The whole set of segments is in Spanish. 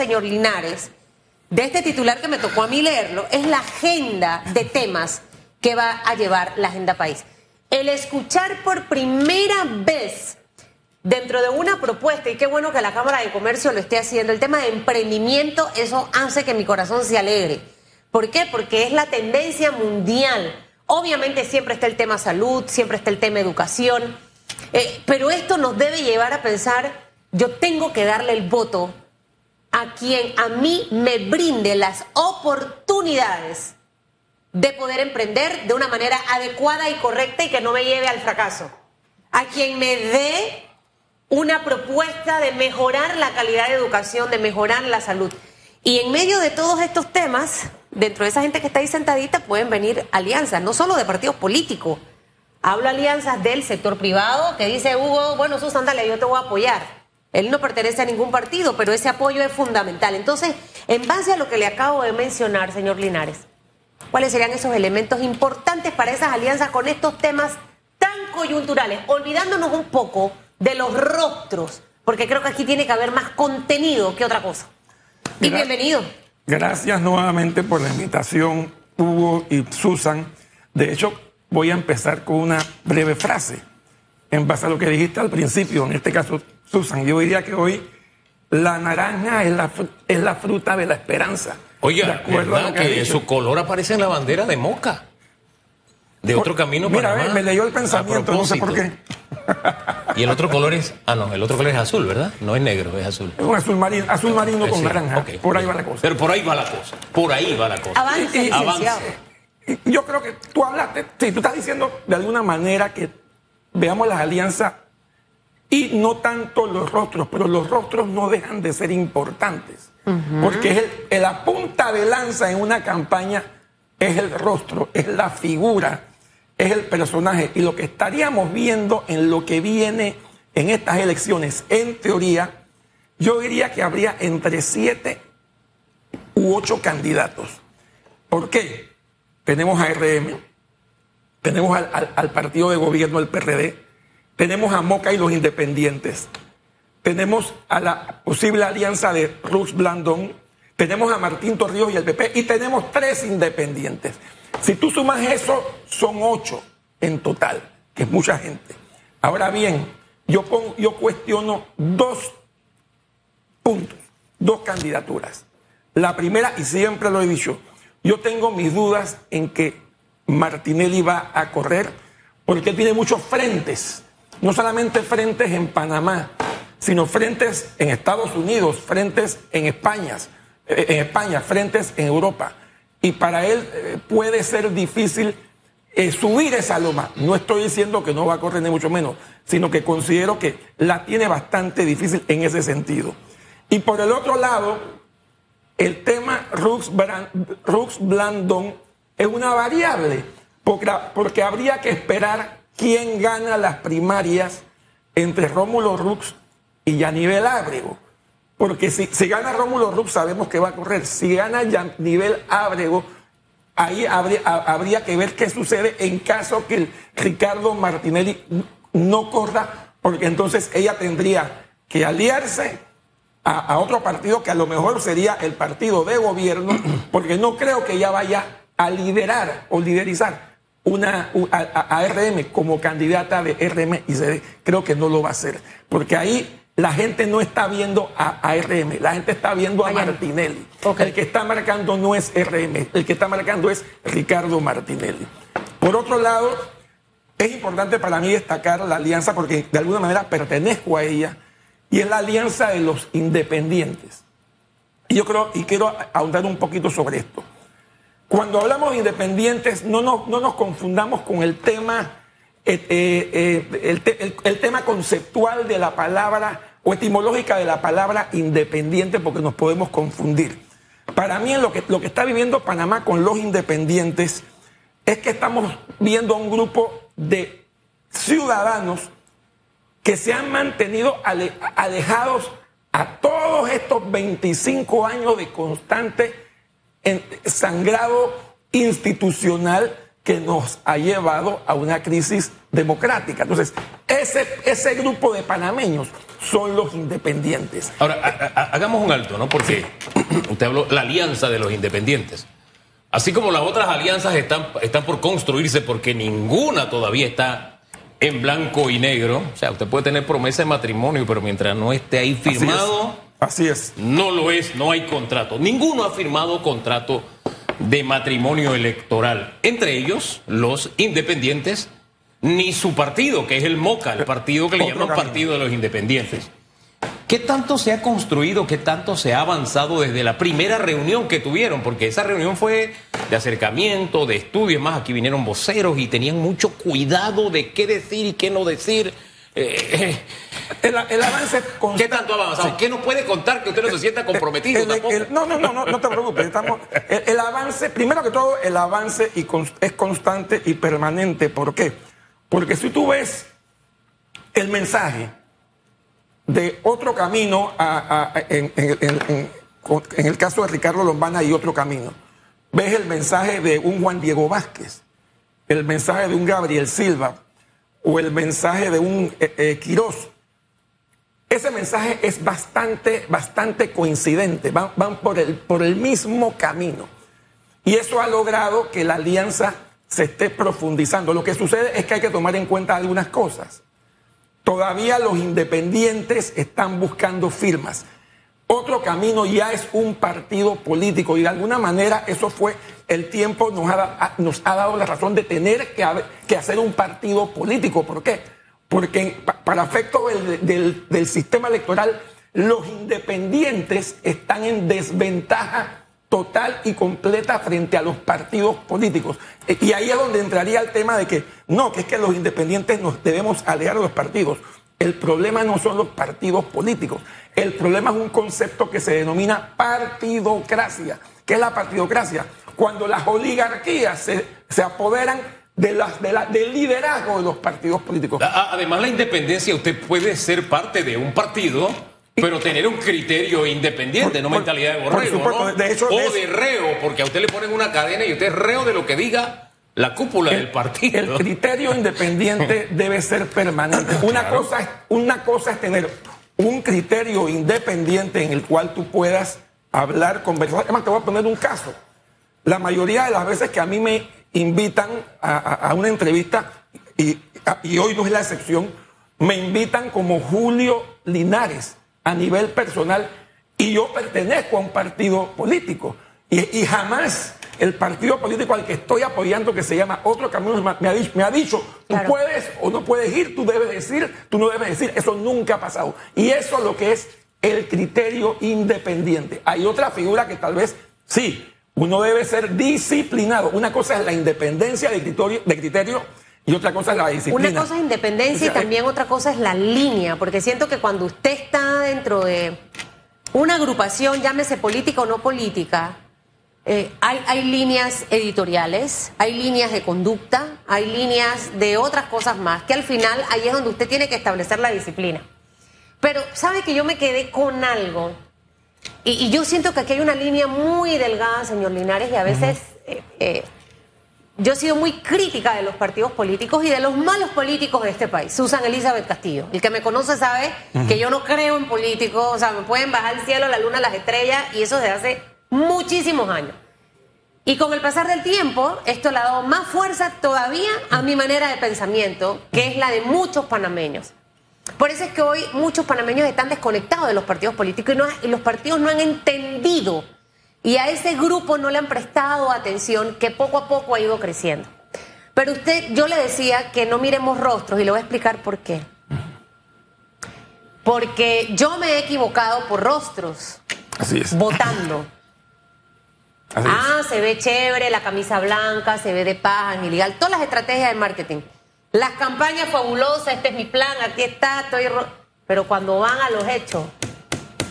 señor Linares, de este titular que me tocó a mí leerlo, es la agenda de temas que va a llevar la agenda país. El escuchar por primera vez dentro de una propuesta, y qué bueno que la Cámara de Comercio lo esté haciendo, el tema de emprendimiento, eso hace que mi corazón se alegre. ¿Por qué? Porque es la tendencia mundial. Obviamente siempre está el tema salud, siempre está el tema educación, eh, pero esto nos debe llevar a pensar, yo tengo que darle el voto a quien a mí me brinde las oportunidades de poder emprender de una manera adecuada y correcta y que no me lleve al fracaso. A quien me dé una propuesta de mejorar la calidad de educación, de mejorar la salud. Y en medio de todos estos temas, dentro de esa gente que está ahí sentadita, pueden venir alianzas, no solo de partidos políticos. Hablo alianzas del sector privado que dice, Hugo, bueno, Susan, dale, yo te voy a apoyar. Él no pertenece a ningún partido, pero ese apoyo es fundamental. Entonces, en base a lo que le acabo de mencionar, señor Linares, ¿cuáles serían esos elementos importantes para esas alianzas con estos temas tan coyunturales? Olvidándonos un poco de los rostros, porque creo que aquí tiene que haber más contenido que otra cosa. Y bienvenido. Gracias nuevamente por la invitación, Hugo y Susan. De hecho, voy a empezar con una breve frase en base a lo que dijiste al principio, en este caso, Susan. Yo diría que hoy la naranja es la, es la fruta de la esperanza. Oiga, ¿verdad que, su color aparece en la bandera de Moca? De otro camino Mira, Panamá, me leyó el pensamiento, no sé por qué. Y el otro color es. Ah, no, el otro color es azul, ¿verdad? No es negro, es azul. Es un azul marino, azul marino con naranja. por ahí va la cosa. Pero por ahí va la cosa. Por ahí va la cosa. Avance, Yo creo que tú hablaste, sí, tú estás diciendo de alguna manera que veamos las alianzas y no tanto los rostros, pero los rostros no dejan de ser importantes. Porque es el, la punta de lanza en una campaña es el rostro, es la figura es el personaje. Y lo que estaríamos viendo en lo que viene en estas elecciones, en teoría, yo diría que habría entre siete u ocho candidatos. ¿Por qué? Tenemos a RM, tenemos al, partido de gobierno, el PRD, tenemos a Moca y los independientes, tenemos a la posible alianza de Rux Blandón, tenemos a Martín Torrijos y el PP y tenemos tres independientes. Si tú sumas eso, son ocho en total, que es mucha gente. Ahora bien, yo, pongo, yo cuestiono dos puntos, dos candidaturas. La primera, y siempre lo he dicho, yo tengo mis dudas en que Martinelli va a correr porque tiene muchos frentes, no solamente frentes en Panamá, sino frentes en Estados Unidos, frentes en España, eh, en España, frentes en Europa y para él eh, puede ser difícil eh, subir esa loma. No estoy diciendo que no va a correr ni mucho menos, sino que considero que la tiene bastante difícil en ese sentido. Y por el otro lado, el tema Rux, Blandon es una variable, porque habría que esperar quién gana las primarias entre Rómulo Rux y Yanivel Ábrego. Porque si, gana Rómulo Rux, sabemos que va a correr. Si gana ya nivel Ábrego, ahí habría, que ver qué sucede en caso que Ricardo Martinelli no corra, porque entonces ella tendría que aliarse a, otro partido que a lo mejor sería el partido de gobierno, porque no creo que ella vaya a liderar o liderizar una, a, a RM como candidata de RM y CD. Creo que no lo va a hacer, porque ahí la gente no está viendo a, RM, la gente está viendo a Martinelli. El que está marcando no es RM, el que está marcando es Ricardo Martinelli. Por otro lado, es importante para mí destacar la alianza porque de alguna manera pertenezco a ella y es la alianza de los independientes. Y yo creo, y quiero ahondar un poquito sobre esto. Cuando hablamos de independientes, no nos, no nos confundamos con el tema eh, eh, eh, el, tema conceptual de la palabra o etimológica de la palabra independiente porque nos podemos confundir. Para mí lo que, lo que está viviendo Panamá con los independientes es que estamos viendo un grupo de ciudadanos que se han mantenido alejados a todos estos 25 años de constante sangrado institucional que nos ha llevado a una crisis democrática. Entonces, ese, ese grupo de panameños son los independientes. Ahora, hagamos un alto, ¿no? Porque usted habló la alianza de los independientes. Así como las otras alianzas están, están por construirse porque ninguna todavía está en blanco y negro. O sea, usted puede tener promesa de matrimonio, pero mientras no esté ahí firmado, Así es. no lo es, no hay contrato. Ninguno ha firmado contrato de matrimonio electoral. Entre ellos, los independientes, ni su partido, que es el MOCA, el partido que le llaman Partido de los Independientes. ¿Qué tanto se ha construido, qué tanto se ha avanzado desde la primera reunión que tuvieron? Porque esa reunión fue de acercamiento, de estudio, más aquí vinieron voceros y tenían mucho cuidado de qué decir y qué no decir. Eh, el, avance ¿Qué tanto ha avanzado? ¿Qué nos puede contar que usted no se sienta comprometido? no, no, no, no, te preocupes. Estamos, el, avance, primero que todo, el avance y es constante y permanente. ¿Por qué? Porque si tú ves el mensaje de otro camino en, el caso de Ricardo Lombana y otro camino. Ves el mensaje de un Juan Diego Vázquez, el mensaje de un Gabriel Silva o el mensaje de un eh, eh, Quirós. Ese mensaje es bastante, bastante coincidente, van, van por, el, por el mismo camino. Y eso ha logrado que la alianza se esté profundizando. Lo que sucede es que hay que tomar en cuenta algunas cosas. Todavía los independientes están buscando firmas. Otro camino ya es un partido político y de alguna manera eso fue el tiempo nos ha, nos ha dado la razón de tener que, hacer un partido político. ¿Por qué? Porque para efecto del, del sistema electoral los independientes están en desventaja total y completa frente a los partidos políticos. Eh, y ahí es donde entraría el tema de que no, que es que los independientes nos debemos alejar de los partidos. El problema no son los partidos políticos. El problema es un concepto que se denomina partidocracia. ¿Qué es la partidocracia? Cuando las oligarquías se, se apoderan de las, de la, del liderazgo de los partidos políticos. Además, la independencia, usted puede ser parte de un partido pero tener un criterio independiente, no mentalidad de borrego, De hecho, o de, reo, porque a usted le ponen una cadena y usted es reo de lo que diga la cúpula del partido. El criterio independiente debe ser permanente. Una, cosa es, una cosa es tener un criterio independiente en el cual tú puedas hablar, conversar. Además, te voy a poner un caso. La mayoría de las veces que a mí me invitan a, una entrevista, y, y hoy no es la excepción, me invitan como Julio Linares a nivel personal y yo pertenezco a un partido político. Y, jamás el partido político al que estoy apoyando, que se llama Otro Camino, me ha dicho, me ha dicho tú puedes o no puedes ir, tú debes decir, tú no debes decir. Eso nunca ha pasado. Y eso es lo que es el criterio independiente. Hay otra figura que tal vez sí, uno debe ser disciplinado. Una cosa es la independencia de criterio, de criterio y otra cosa es la disciplina. Una cosa es independencia y también otra cosa es la línea, porque siento que cuando usted está dentro de una agrupación, llámese política o no política, eh, hay, hay líneas editoriales, hay líneas de conducta, hay líneas de otras cosas más, que al final ahí es donde usted tiene que establecer la disciplina. Pero sabe que yo me quedé con algo, y, yo siento que aquí hay una línea muy delgada, señor Linares, y a veces... Eh, eh, yo he sido muy crítica de los partidos políticos y de los malos políticos de este país. Susan Elizabeth Castillo. El que me conoce sabe que yo no creo en políticos. O sea, me pueden bajar el cielo, la luna, las estrellas y eso desde hace muchísimos años. Y con el pasar del tiempo, esto le ha dado más fuerza todavía a mi manera de pensamiento, que es la de muchos panameños. Por eso es que hoy muchos panameños están desconectados de los partidos políticos y, y los partidos no han entendido y a ese grupo no le han prestado atención que poco a poco ha ido creciendo. Pero usted, yo le decía que no miremos rostros y le voy a explicar por qué. Porque yo me he equivocado por rostros. Así es. Votando. Ah, se ve chévere, la camisa blanca, se ve de paz, ilegal, todas las estrategias de marketing. Las campañas fabulosas, este es mi plan, aquí está, estoy... Pero cuando van a los hechos,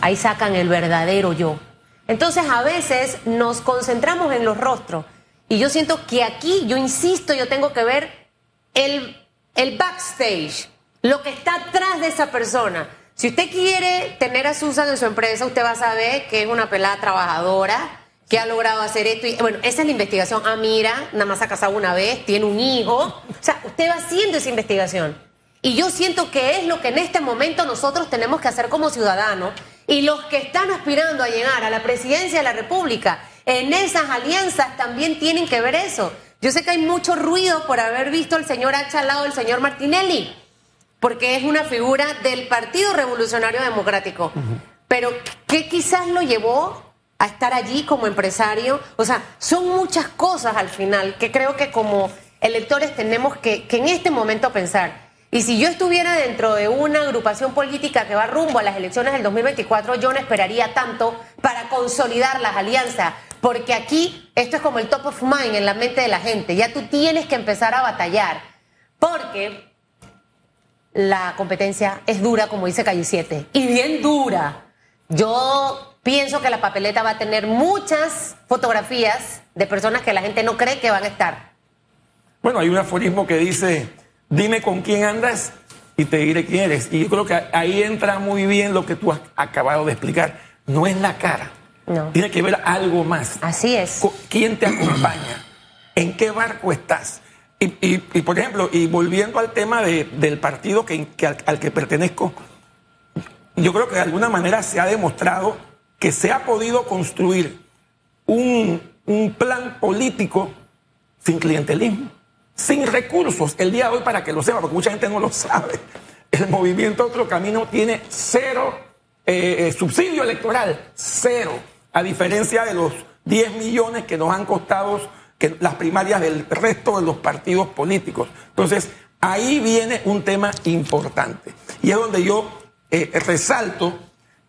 ahí sacan el verdadero yo. Entonces a veces nos concentramos en los rostros y yo siento que aquí, yo insisto, yo tengo que ver el, el backstage, lo que está atrás de esa persona. Si usted quiere tener a Susan en su empresa, usted va a saber que es una pelada trabajadora, que ha logrado hacer esto. Y, bueno, esa es la investigación. Ah, mira, nada más ha casado una vez, tiene un hijo. O sea, usted va haciendo esa investigación. Y yo siento que es lo que en este momento nosotros tenemos que hacer como ciudadanos y los que están aspirando a llegar a la presidencia de la República en esas alianzas también tienen que ver eso. Yo sé que hay mucho ruido por haber visto al señor H al lado del señor Martinelli, porque es una figura del Partido Revolucionario Democrático. Pero ¿qué quizás lo llevó a estar allí como empresario? O sea, son muchas cosas al final que creo que como electores tenemos que, que en este momento pensar. Y si yo estuviera dentro de una agrupación política que va rumbo a las elecciones del 2024, yo no esperaría tanto para consolidar las alianzas, porque aquí esto es como el top of mind en la mente de la gente. Ya tú tienes que empezar a batallar, porque la competencia es dura, como dice Calle 7, y bien dura. Yo pienso que la papeleta va a tener muchas fotografías de personas que la gente no cree que van a estar. Bueno, hay un aforismo que dice dime con quién andas y te diré quién eres. Y yo creo que ahí entra muy bien lo que tú has acabado de explicar. No es la cara. No. Tiene que ver algo más. Así es. ¿Quién te acompaña? ¿En qué barco estás? Y, por ejemplo, y volviendo al tema del partido que, al, que pertenezco, yo creo que de alguna manera se ha demostrado que se ha podido construir un, un plan político sin clientelismo sin recursos. El día de hoy, para que lo sepa, porque mucha gente no lo sabe, el movimiento Otro Camino tiene cero eh, eh, subsidio electoral, cero, a diferencia de los 10 millones que nos han costado las primarias del resto de los partidos políticos. Entonces, ahí viene un tema importante. Y es donde yo eh, resalto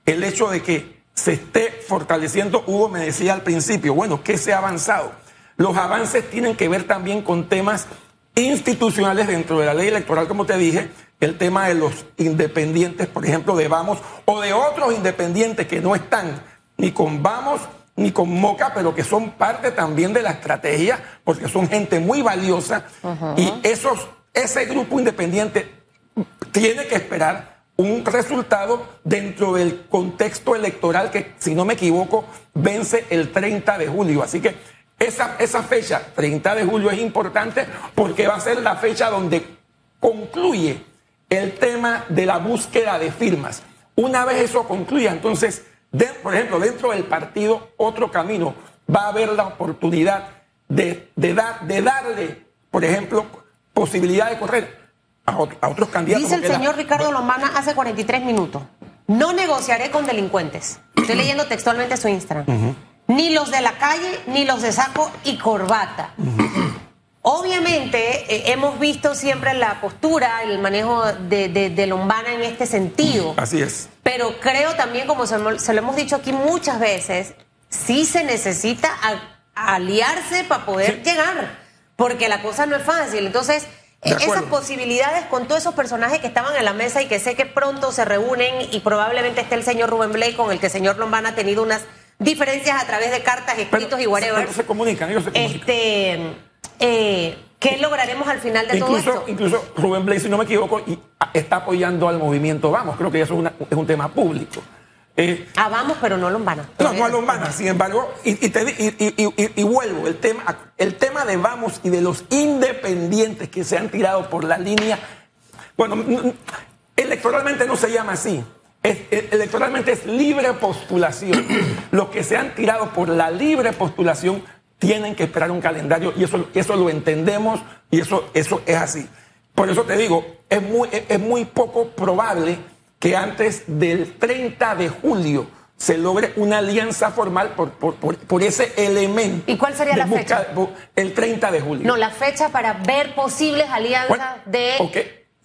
el hecho de que se esté fortaleciendo, Hugo me decía al principio, bueno, ¿qué se ha avanzado? Los avances tienen que ver también con temas institucionales dentro de la ley electoral, como te dije, el tema de los independientes, por ejemplo, de Vamos, o de otros independientes que no están ni con Vamos ni con Moca, pero que son parte también de la estrategia, porque son gente muy valiosa, y esos, ese grupo independiente tiene que esperar un resultado dentro del contexto electoral que, si no me equivoco, vence el 30 de julio. Así que esa, esa fecha, 30 de julio, es importante porque va a ser la fecha donde concluye el tema de la búsqueda de firmas. Una vez eso concluya, entonces, por ejemplo, dentro del partido Otro Camino va a haber la oportunidad de, dar, de darle, por ejemplo, posibilidad de correr a, otros candidatos. Dice el señor Ricardo Lombana hace 43 minutos, no negociaré con delincuentes. Estoy leyendo textualmente su Instagram ni los de la calle, ni los de saco y corbata. Obviamente eh, hemos visto siempre la postura, el manejo de, Lombana en este sentido. Así es. Pero creo también, como se, lo hemos dicho aquí muchas veces, sí se necesita aliarse para poder llegar, porque la cosa no es fácil. Entonces, esas posibilidades con todos esos personajes que estaban en la mesa y que sé que pronto se reúnen y probablemente esté el señor Rubén Blake con el que el señor Lombana ha tenido unas diferencias a través de cartas, escritos y whatever. Pero se comunican, ellos se comunican. Este, eh, ¿Qué lograremos al final de todo esto? Incluso Rubén Blay, si no me equivoco, está apoyando al movimiento Vamos. Creo que eso es, un tema público. Eh, ah, vamos, pero no Lombana. No, no a Lombana. Sin embargo, y, y, vuelvo, el tema, el tema de Vamos y de los independientes que se han tirado por la línea, bueno, electoralmente no se llama así, electoralmente es libre postulación. Los que se han tirado por la libre postulación tienen que esperar un calendario y eso, eso lo entendemos y eso, eso es así. Por eso te digo, es muy, es muy poco probable que antes del 30 de julio se logre una alianza formal por, por, ese elemento. ¿Y cuál sería la fecha? El 30 de julio. No, la fecha para ver posibles alianzas de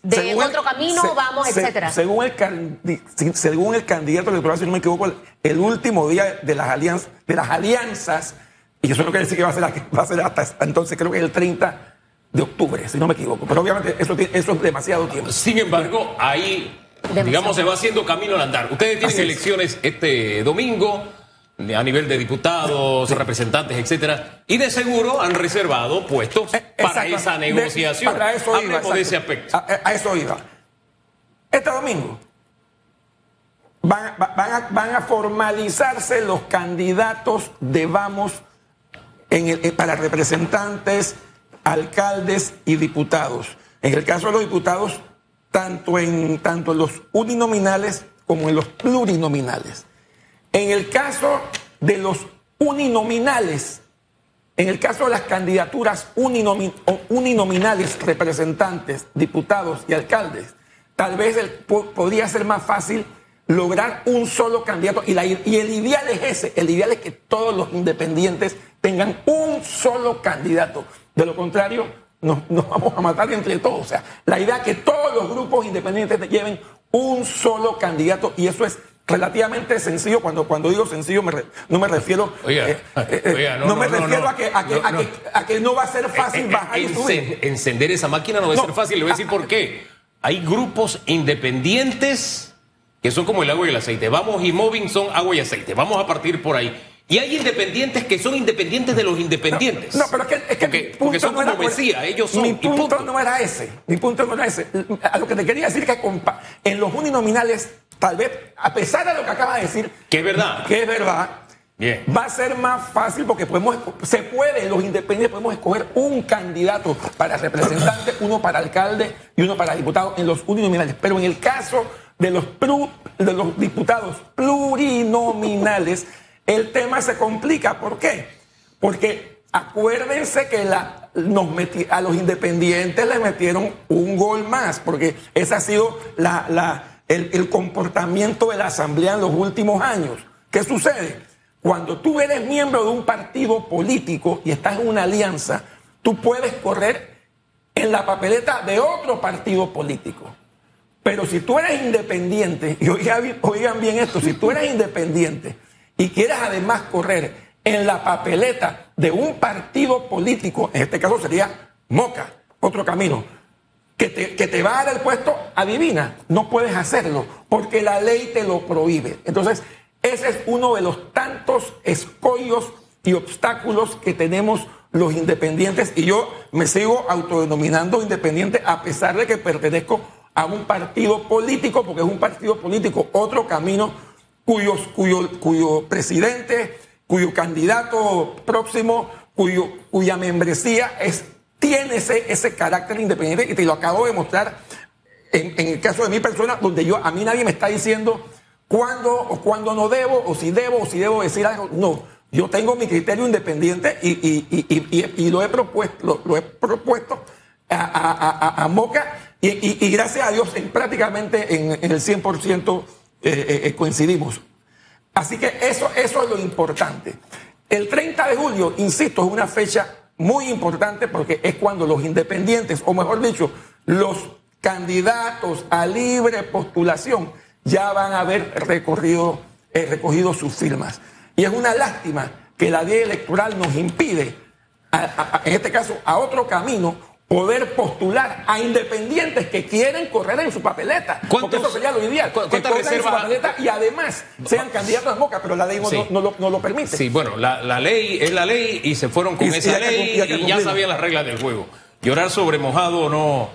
de otro camino vamos, etcétera. Según el, según el candidato electoral, si no me equivoco, el, último día de las alianzas, de las alianzas, y eso no quiere decir que va a ser, va a ser hasta entonces, creo que es el 30 de octubre, si no me equivoco. Pero obviamente eso, eso es demasiado tiempo. Sin embargo, ahí, digamos, se va haciendo camino al andar. Ustedes tienen elecciones este domingo a nivel de diputados, representantes, etcétera, y de seguro han reservado puestos eh, para esa negociación. para eso iba, de ese aspecto. A, eso iba. Este domingo van, a, formalizarse los candidatos de Vamos en el, para representantes, alcaldes y diputados. En el caso de los diputados, tanto en, tanto en los uninominales como en los plurinominales. En el caso de los uninominales, en el caso de las candidaturas uninominales, representantes, diputados y alcaldes, tal vez podría ser más fácil lograr un solo candidato. Y, y el ideal es ese, el ideal es que todos los independientes tengan un solo candidato. De lo contrario, nos, nos vamos a matar entre todos. O sea, la idea es que todos los grupos independientes lleven un solo candidato y eso es relativamente sencillo. Cuando, cuando digo sencillo me re- no me refiero... Oiga, eh, eh, oiga, no, no, me no, refiero no. a, que, a, que, No, a, no. que, a que no va a ser fácil Eh, eh, bajar y subir. encender esa máquina no va a ser fácil. Le voy a decir por qué. Hay grupos independientes que son como el agua y el aceite. Vamos y Moving son agua y aceite. Vamos a partir por ahí. Y hay independientes que son independientes de los independientes. No, pero es que, es que porque, mi punto porque son no era como por- Mesías, ellos son. Mi punto punto. no era ese. Mi punto no era ese. A lo que te quería decir que en los uninominales, tal vez, a pesar de lo que acabas de decir, Que es verdad. que es verdad, Bien. va a ser más fácil porque podemos, se puede, los independientes podemos escoger un candidato para representante, uno para alcalde y uno para diputado en los uninominales. Pero en el caso de los, de los diputados plurinominales, el tema se complica. ¿Por qué? Porque acuérdense que la, nos meti- a los independientes les metieron un gol más, porque ese ha sido la- la- el, el comportamiento de la Asamblea en los últimos años. ¿Qué sucede? Cuando tú eres miembro de un partido político y estás en una alianza, tú puedes correr en la papeleta de otro partido político. Pero si tú eres independiente, y oigan bien esto, si tú eres independiente y quieres además correr en la papeleta de un partido político, en este caso sería Moca, otro camino, que te, que te va a dar el puesto, adivina, no puedes hacerlo, porque la ley te lo prohíbe. Entonces, ese es uno de los tantos escollos y obstáculos que tenemos los independientes, y yo me sigo autodenominando independiente a pesar de que pertenezco a un partido político, porque es un partido político, otro camino cuyos, cuyo, cuyo presidente, cuyo candidato próximo, cuyo, cuya membresía es, tiene ese, ese carácter independiente y te lo acabo de mostrar en, el caso de mi persona, donde yo a mí nadie me está diciendo cuándo o cuándo no debo, o si debo o si debo decir algo. No, yo tengo mi criterio independiente y, y- y- y- lo he propuesto, lo, he propuesto a, a- a- a- Moca y gracias a Dios en prácticamente en, en el 100% eh, eh, eh, coincidimos. Así que eso, eso es lo importante. El 30 de julio, insisto, es una fecha muy importante porque es cuando los independientes, o mejor dicho, los candidatos a libre postulación ya van a haber recorrido, recogido sus firmas. Y es una lástima que la ley electoral nos impide, en este caso, a otro camino, poder postular a independientes que quieren correr en su papeleta. Porque ¿Cuántos- eso sería lo ideal. Que corran en su papeleta y además sean candidatos a Moca, pero la ley no, Sí. no- no lo, no lo permite. Sí, bueno, la, la ley es la ley y se fueron con Y- esa ley y ya sabían las reglas del juego. Llorar sobre mojado no,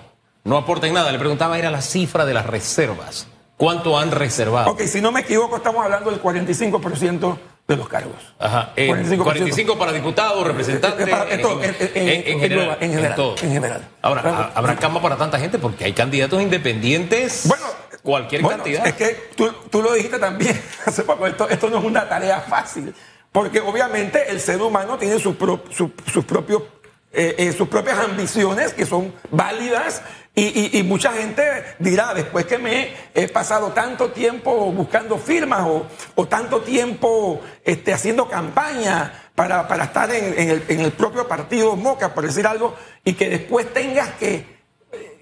no aporta en nada. Le preguntaba, era la cifra de las reservas. ¿Cuánto han reservado? Ok, si no me equivoco, estamos hablando del 45% de los cargos. Ajá, eh, 45%. 45 para diputados, representantes. En general, en general. Ahora, Claro. habrá cama para tanta gente porque hay candidatos independientes. Bueno, cualquier bueno, cantidad. Es que tú, tú lo dijiste también hace poco, esto, esto no es una tarea fácil, porque obviamente el ser humano tiene su pro- su- sus propios, eh, eh, sus propias ambiciones que son válidas y, y- y mucha gente dirá, después que me he pasado tanto tiempo buscando firmas o, o tanto tiempo este, haciendo campaña para, para estar en, en el, en el propio partido Moca, por decir algo, y que después tengas que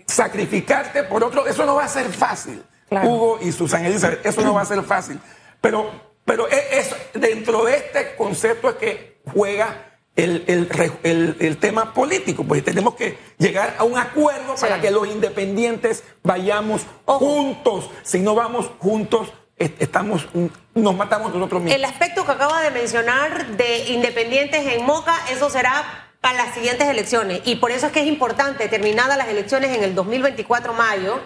sacrificarte por otro, eso no va a ser fácil. Claro. Hugo y Susana Elizabeth, eso no va a ser fácil. Pero, pero e- es, dentro de este concepto es que juega el, el el- el tema político, pues tenemos que llegar a un acuerdo Sí. para que los independientes vayamos Ojo. juntos. Si no vamos juntos, est- estamos, nos matamos nosotros mismos. El aspecto que acaba de mencionar de independientes en Moca, eso será para las siguientes elecciones. Y por eso es que es importante, terminadas las elecciones en el 2024 mayo,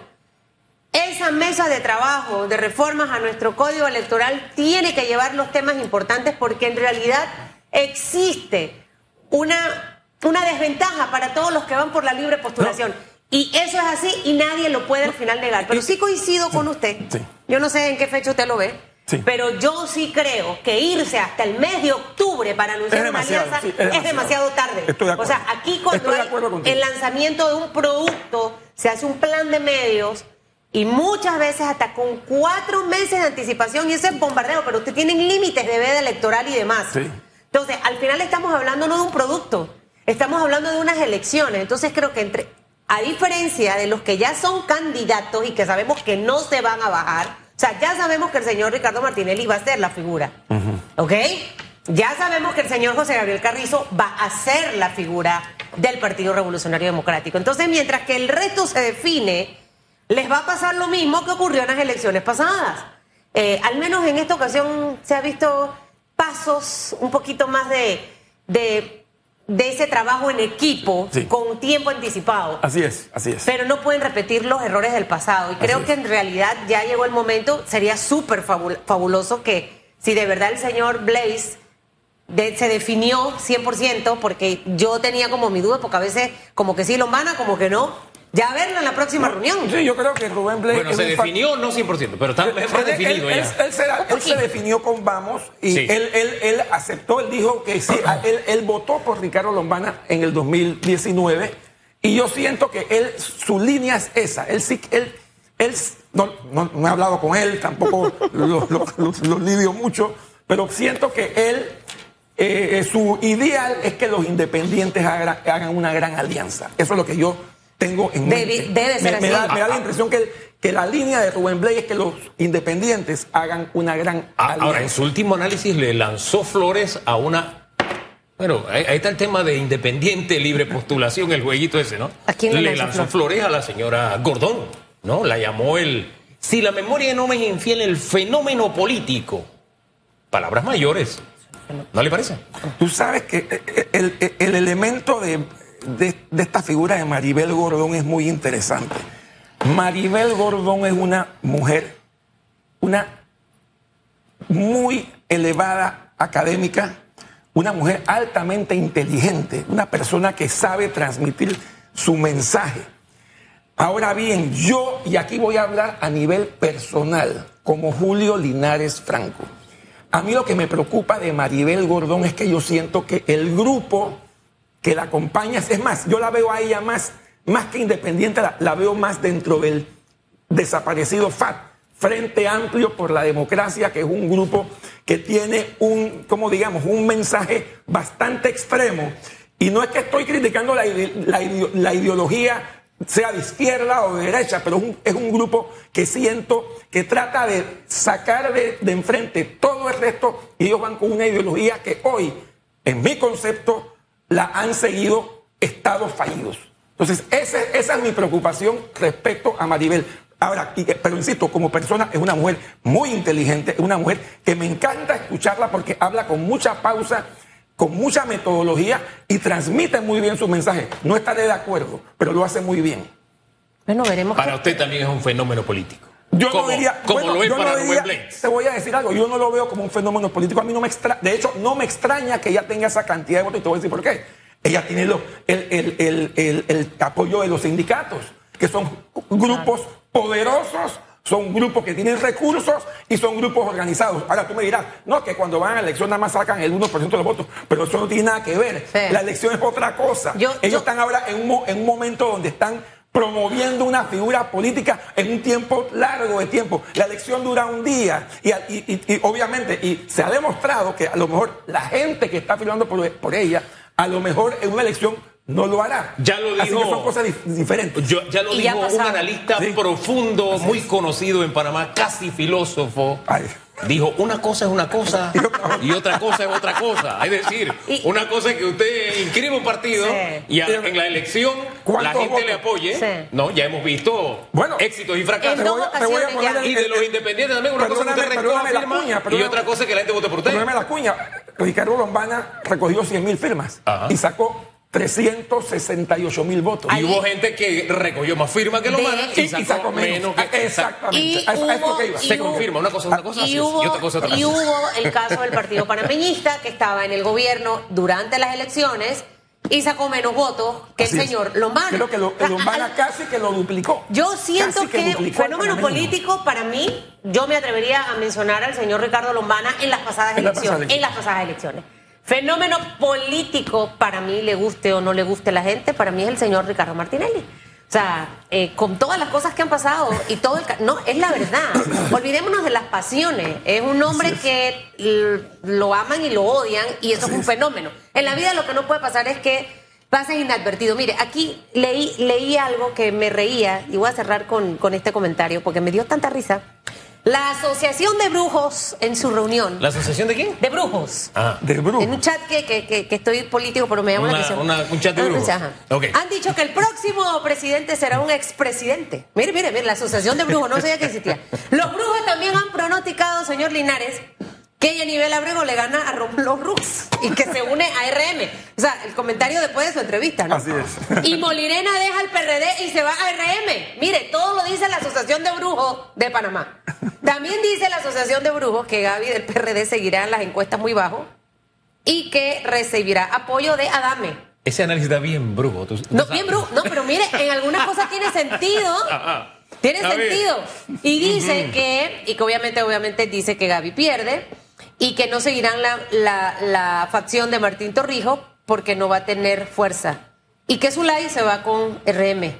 esa mesa de trabajo de reformas a nuestro código electoral tiene que llevar los temas importantes porque en realidad existe una, una desventaja para todos los que van por la libre postulación. Y eso es así y nadie lo puede al final negar. Pero sí coincido con usted. Sí. Yo no sé en qué fecha usted lo ve. Sí. Pero yo sí creo que irse hasta el mes de octubre para anunciar una alianza sí, es es, demasiado. tarde. Estoy de o sea, aquí cuando hay el lanzamiento de un producto, se hace un plan de medios y muchas veces hasta con cuatro meses de anticipación y ese es bombardeo, pero usted tienen límites de veda electoral y demás. Sí. Entonces, al final estamos hablando no de un producto, estamos hablando de unas elecciones. Entonces, creo que entre, a diferencia de los que ya son candidatos y que sabemos que no se van a bajar, o sea, ya sabemos que el señor Ricardo Martinelli va a ser la figura, ¿ok? Ya sabemos que el señor José Gabriel Carrizo va a ser la figura del Partido Revolucionario Democrático. Entonces, mientras que el resto se define, les va a pasar lo mismo que ocurrió en las elecciones pasadas. Eh, al menos en esta ocasión se ha visto pasos un poquito más de, de, de ese trabajo en equipo Sí. con tiempo anticipado. Así es, así es. Pero no pueden repetir los errores del pasado. Y creo es. que en realidad ya llegó el momento, sería súper fabul- fabuloso que si de verdad el señor Blaze de- se definió 100%, porque yo tenía como mi duda, porque a veces como que sí lo mana, como que no. Ya verlo en la próxima reunión. Sí, yo creo que Rubén Blake. Bueno, es se definió no 100%, pero está definido él- ya. él se, él se definió con Vamos y Sí. él, él, él aceptó, él dijo que sí, él, él votó por Ricardo Lombana en el 2019 y yo siento que él, su línea es esa. Él sí, él, él no, no- no he hablado con él, tampoco lo, lo, lo- lo lidio mucho, pero siento que él, eh, su ideal es que los independientes hagan, hagan una gran alianza. Eso es lo que yo tengo en Debe- mente. debe ser me, me así. da, me da la impresión que, que la línea de Rubén Blay es que los independientes hagan una gran Ah, Ahora, en alianza. su último análisis le lanzó flores a una. Bueno, ahí, ahí está el tema de independiente, libre postulación, el jueguito ese, ¿no? ¿A quién le lanzó lanzó flores? flores a la señora Gordón, ¿no? La llamó el. Si la memoria no me es infiel, el fenómeno político. Palabras mayores. ¿No le parece? Tú sabes que eh, el, el- el elemento de, de- esta figura de Maribel Gordón es muy interesante. Maribel Gordón es una mujer, una muy elevada académica, una mujer altamente inteligente, una persona que sabe transmitir su mensaje. Ahora bien, yo, y aquí voy a hablar a nivel personal, como Julio Linares Franco. A mí lo que me preocupa de Maribel Gordón es que yo siento que el grupo que la acompaña, es más, yo la veo a ella más, más que independiente, la, veo más dentro del desaparecido FAT, Frente Amplio por la Democracia, que es un grupo que tiene un, como digamos, un mensaje bastante extremo. Y no es que estoy criticando la, la ideología, sea de izquierda o de derecha, pero es un, es un grupo que siento que trata de sacar de, de enfrente todo el resto y ellos van con una ideología que hoy, en mi concepto, la han seguido estados fallidos. Entonces, ese- esa es mi preocupación respecto a Maribel. Ahora, y- pero insisto, como persona es una mujer muy inteligente, es una mujer que me encanta escucharla porque habla con mucha pausa, con mucha metodología y transmite muy bien su mensaje. No estaré de acuerdo, pero lo hace muy bien. Bueno, veremos. Para usted también es un fenómeno político. Yo como, no diría, como bueno, lo es yo para no Rubén diría- Blades. Te voy a decir algo, yo no lo veo como un fenómeno político. A mí no me extraña, de hecho, no me extraña que ella tenga esa cantidad de votos y te voy a decir por qué. Ella tiene lo- el, el- el- el- el apoyo de los sindicatos, que son grupos poderosos, son grupos que tienen recursos y son grupos organizados. Ahora tú me dirás, no, que cuando van a la elección nada más sacan el 1% de los votos, pero eso no tiene nada que ver. Sí. La elección es otra cosa. Yo- Ellos yo- están ahora en un, mo- en un momento donde están promoviendo una figura política en un tiempo largo de tiempo. La elección dura un día y, y- y- y obviamente y se ha demostrado que a lo mejor la gente que está firmando por, por ella, a lo mejor en una elección no lo hará. Ya lo Así dijo- que son cosas dif- diferentes. Yo- ya lo Y ya dijo un analista Sí. profundo, muy conocido en Panamá, casi filósofo. Ay. Dijo, una cosa es una cosa y otra cosa es otra cosa. Es decir, Y- una cosa es que usted inscribe un partido Sí. y a- en la elección la ¿Cuántos gente votos? le apoye. Sí. No, ya hemos visto Bueno, éxitos y fracasos. Y de los independientes también, una cosa es que usted recoja firmas cuña, y otra cosa es que la gente vote por usted. Perdóname la cuña. Ricardo Lombana recogió 100 mil firmas Ajá. y sacó 368 mil votos. Y hubo gente que recogió más firmas que lo más Y- sacó, menos que Exactamente. Y A eso- a eso es lo hubo- que iba. y Se hubo- confirma, una cosa es una cosa y así hubo, y otra cosa es otra y cosa. hubo el caso del Partido Panameñista que estaba en el gobierno durante las elecciones y sacó menos votos que Así el es. señor Lombana. Creo que lo, Lombana al- casi que lo duplicó. Yo siento Casi que, al fenómeno político para mí, yo me atrevería a mencionar al señor Ricardo Lombana en las pasadas En elecciones. en las pasadas elecciones. Fenómeno político para mí, le guste o no le guste la gente, para mí es el señor Ricardo Martinelli. O sea, eh, con todas las cosas que han pasado y todo el... No, es la verdad. Olvidémonos de las pasiones. Es un hombre es. que lo aman y lo odian y eso es un fenómeno. En la vida lo que no puede pasar es que pases inadvertido. Mire, aquí leí, leí algo que me reía y voy a cerrar con, con este comentario porque me dio tanta risa. La Asociación de Brujos en su reunión. ¿La asociación de quién? De brujos. Ah. De brujo. En un chat que, que, que- que estoy político, pero me llama la Una- atención. una- un chat de Ah, brujos. Han dicho que el próximo presidente será un expresidente. Mire, mire, mire, la asociación de brujos, no sabía que existía. Los brujos también han pronosticado, señor Linares, que Yanivel Abrego le gana a Rómulo Rux y que se une a RM. O sea, el comentario después de su entrevista, ¿no? Así es. Y Molirena deja el PRD y se va a RM. Mire, todo lo dice la Asociación de Brujos de Panamá. También dice la Asociación de Brujos que Gaby del PRD seguirá en las encuestas muy bajo y que recibirá apoyo de Adame. Ese análisis está bien brujo. tú- tú No, sabes. bien brujo. No, pero mire, en algunas cosas tiene sentido. Tiene sentido. Y dice que, y que obviamente, obviamente dice que Gaby pierde y que no seguirán la, la, la facción de Martín Torrijos porque no va a tener fuerza. Y que Zulay se va con RM.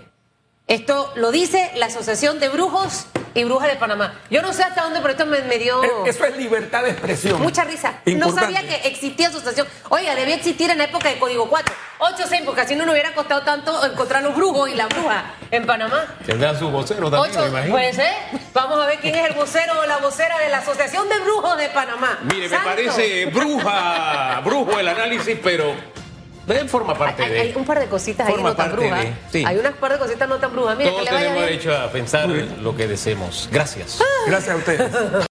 Esto lo dice la Asociación de Brujos y Brujas de Panamá. Yo no sé hasta dónde, pero esto me, me dio Eso es libertad de expresión. mucha risa. No sabía que existía asociación. Oiga, debía existir en la época de Código 4. 8-6, porque así no nos hubiera costado tanto encontrar los brujos y la bruja en Panamá. Tendrá su vocero también, me Ocho, imagino. pues, ¿eh? Vamos a ver quién es el vocero o la vocera de la Asociación de Brujos de Panamá. Mire, me parece bruja, brujo el análisis, pero eh, forma Hay, parte hay- de. hay un par de cositas ahí Forma no tan parte brujas. de- sí. Hay unas par de cositas no tan brujas. Mira, que Todos le vaya tenemos bien. derecho a pensar lo que deseemos. Gracias. Gracias a ustedes.